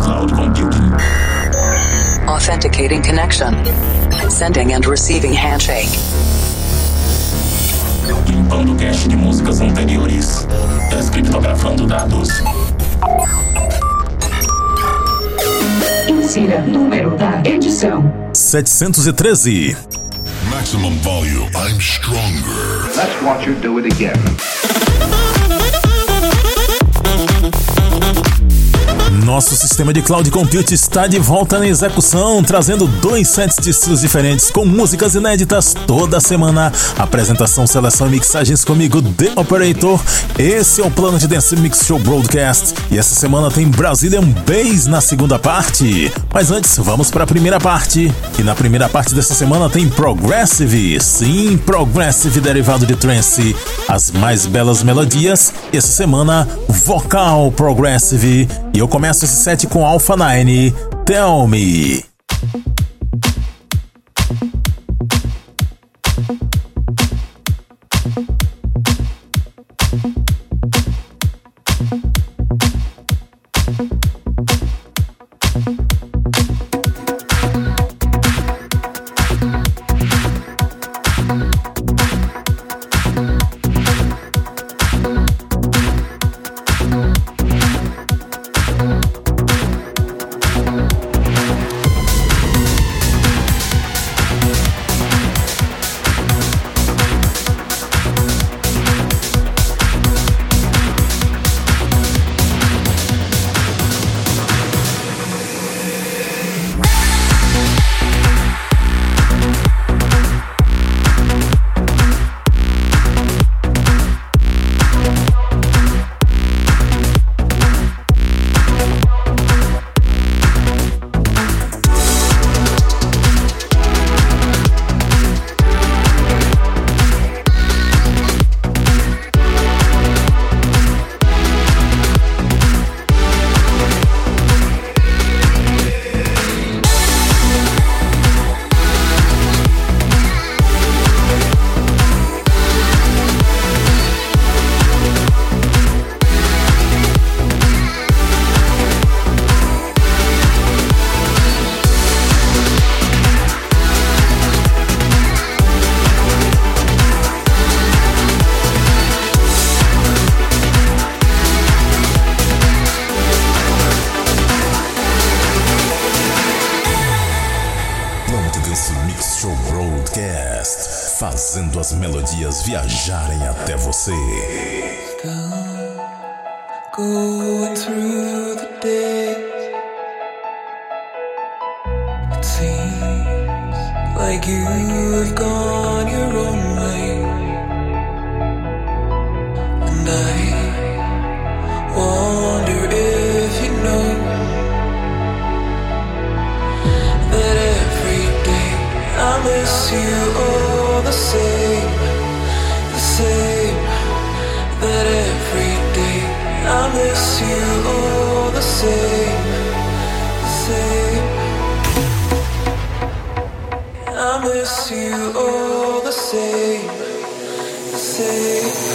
cloud computing. Authenticating connection. Sending and receiving handshake. Limpando cache de músicas anteriores. Descriptografando dados. Insira número da edição: 713. Maximum volume. I'm stronger. Let's watch her do it again. Nosso sistema de cloud computing está de volta na execução, trazendo dois sets de estilos diferentes com músicas inéditas toda semana. Apresentação, seleção e mixagens comigo, The Operator. Esse é o Plano de Dance Mix Show Broadcast e essa semana tem Brazilian Bass na segunda parte. Mas antes, vamos para a primeira parte. E na primeira parte dessa semana tem Progressive, sim, Progressive derivado de trance, as mais belas melodias. Essa semana, Vocal Progressive. E eu começo esse set com Alpha 9, Tell Me. Viajarem até você. Thank you.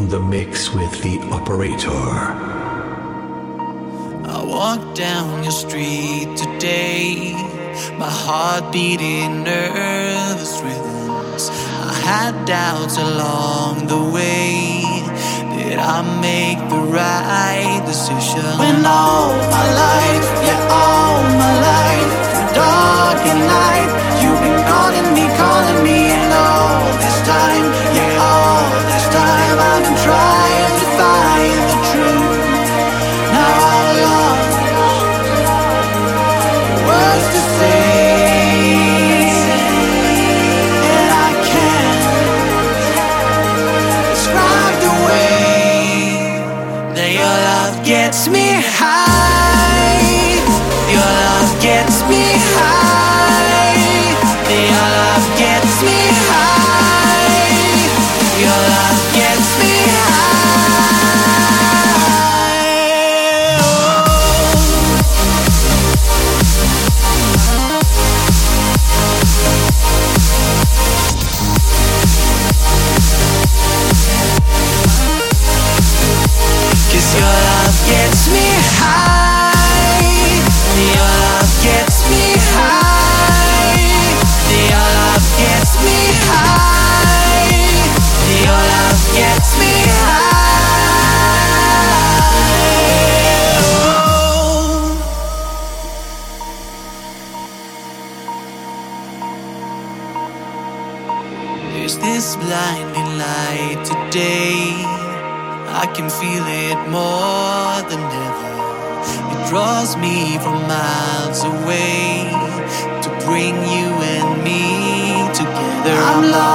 in the mix with the operator. I walked down your street today, my heart beating nervous rhythms. I had doubts along the way. Did I make the right decision? When all my life, yeah, all my life, through dark and light, you've been calling me, calling me. I'm lost.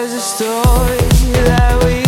There's a story that we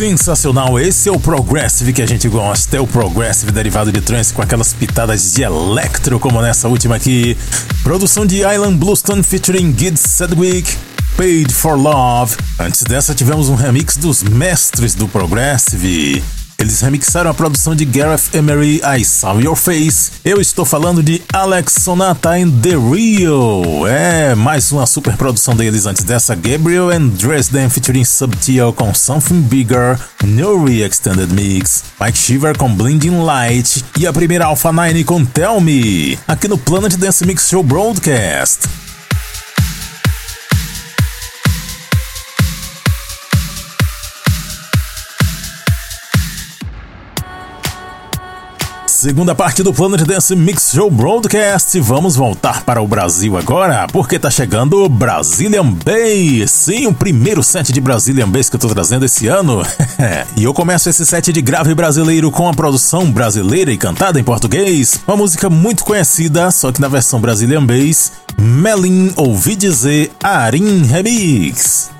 Sensacional, esse é o Progressive que a gente gosta, é o Progressive derivado de trance com aquelas pitadas de electro como nessa última aqui. Produção de Island Bluestone featuring Gid Sedgwick, Paid for Love. Antes dessa tivemos um remix dos mestres do Progressive. Eles remixaram a produção de Gareth Emery, I Saw Your Face. Eu estou falando de Alex Sonata in The Real. É, mais uma super produção deles antes dessa. Gabriel and Dresden featuring Subtil com Something Bigger, Nuri Extended Mix, Mike Shiver com Blinding Light e a primeira Alpha 9 com Tell Me, aqui no Planet Dance Mix Show Broadcast. Segunda parte do Planet Dance Mix Show Broadcast. Vamos voltar para o Brasil agora, porque tá chegando o Brazilian Bass. Sim, o primeiro set de Brazilian Bass que eu tô trazendo esse ano. e eu começo esse set de grave brasileiro com a produção brasileira e cantada em português. Uma música muito conhecida, só que na versão Brazilian Bass. Melin ouvi dizer Arim Remix.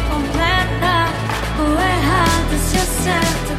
away, heart is just.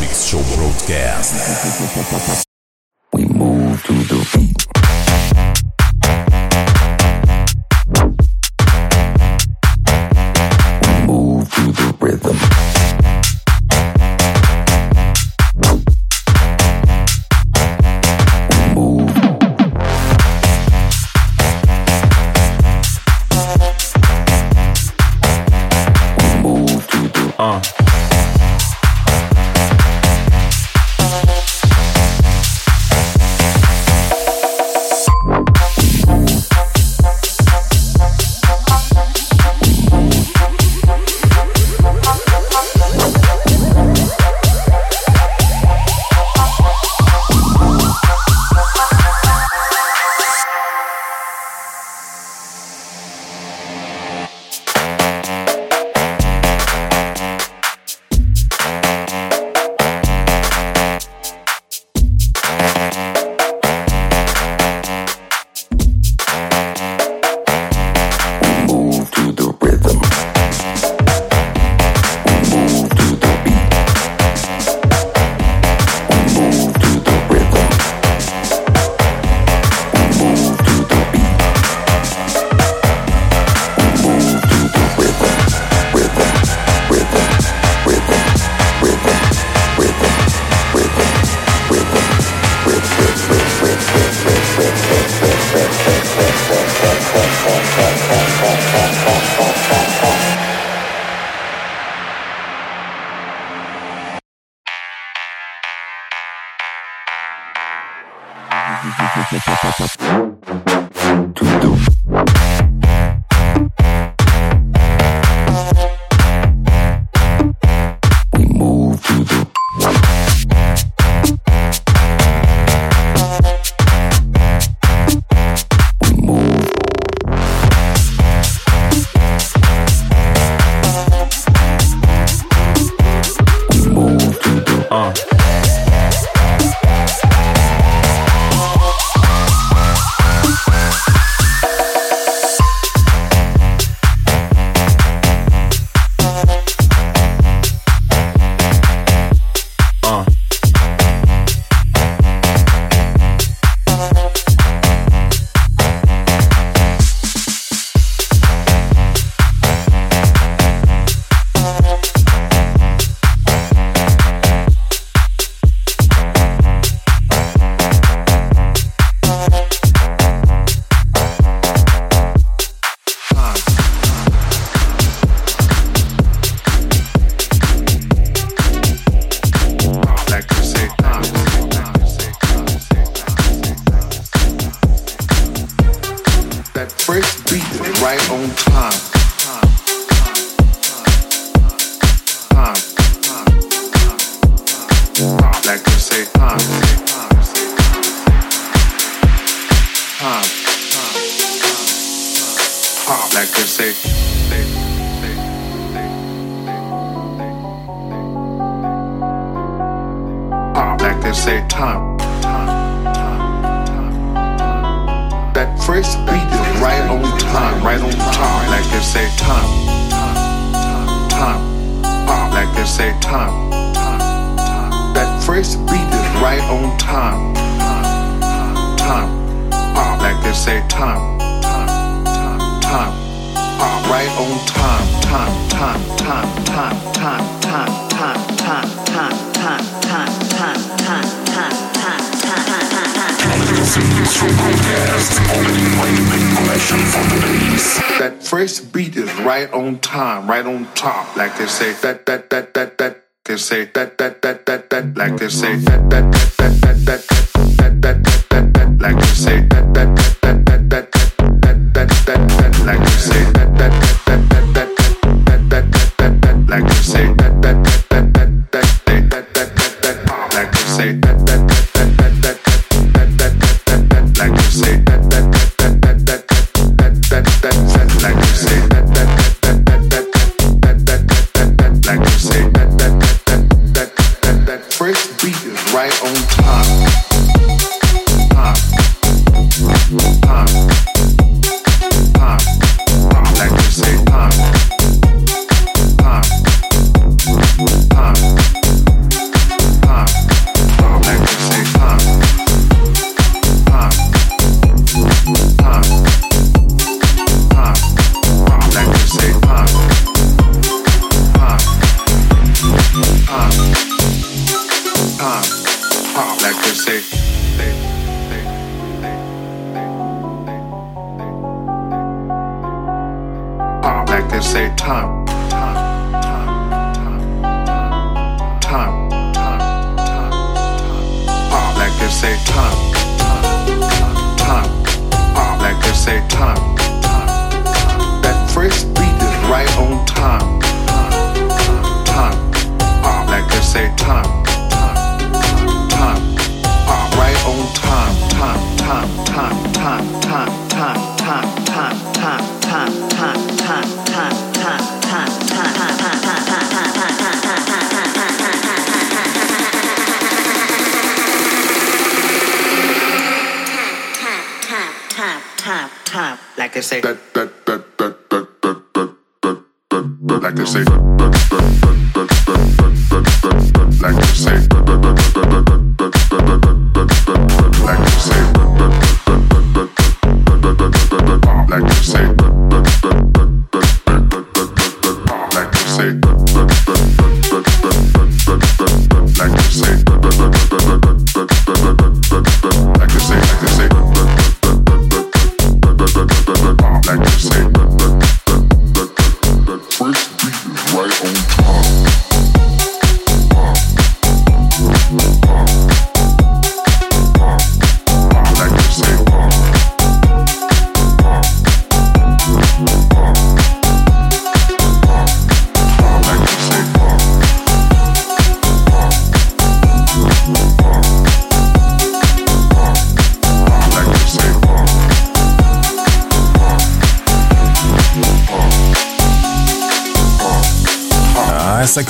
Mix Show broadcast. We move to the beat. They say time. That first beat is right on time. Time. Uh, like they say time. Time. Uh, right on. Time. Time. Time. Time. Time. Time. Time. Time. Time. Time. Time. Time. Time. That first beat is right on time, right on top. Like they say that that that that that they say that that that that that like they say that that that that that that that that that like they say that that that that that time. Uh, like I say, time. That first beat is right on time. Time. Uh, like I say, time. Time. Uh, right on time. Time. Time. Time. Time. Time. Time. Time. Time. Time. Time. Time. Time. Time. Time. Time. Time. Time. like I say. Like I say.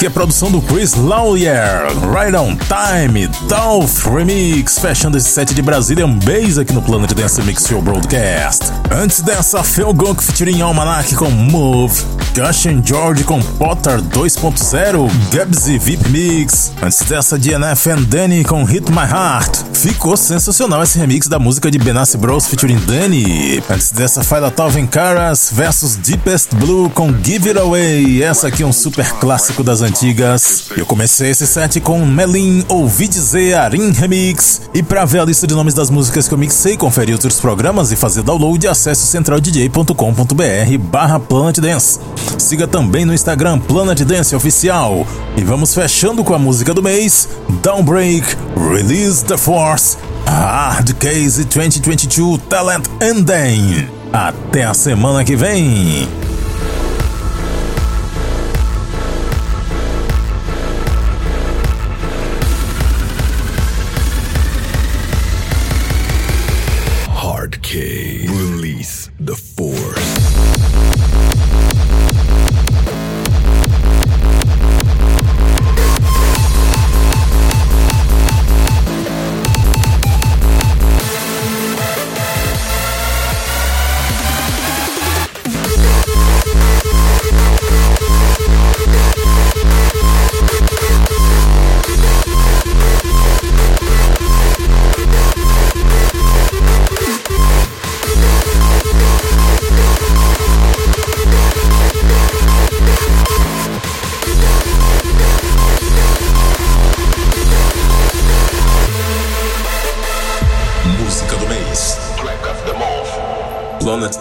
Aqui é a produção do Chris Lawyer, Right on Time, Dolph Remix, fechando esse set de Brazilian Bass aqui no Planet Dance Mix Show Broadcast. Antes dessa, Phil Gunk featuring Almanac com Move, Cushion George com Potter 2.0, Gabsy VIP Mix. Antes dessa, DNF and Danny com Hit My Heart. Ficou sensacional esse remix da música de Benassi Bros featuring Danny. Antes dessa, Faila Talvin Caras versus Deepest Blue com Give It Away. Essa aqui é um super clássico das antigas. Eu comecei esse set com Melin Ouvi Dizer Arim Remix. E pra ver a lista de nomes das músicas que eu mixei, conferir outros programas e fazer download, acesse centraldj.com.br barra Planet Dance. Siga também no Instagram Planet Dance Oficial. E vamos fechando com a música do mês, Downbreak, Release the Force, Hard Case 2022 Talent Ending. Até a semana que vem!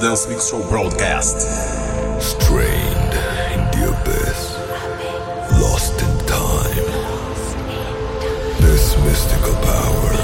Dance Mix Show broadcast. Strained in the abyss, lost in time. This mystical power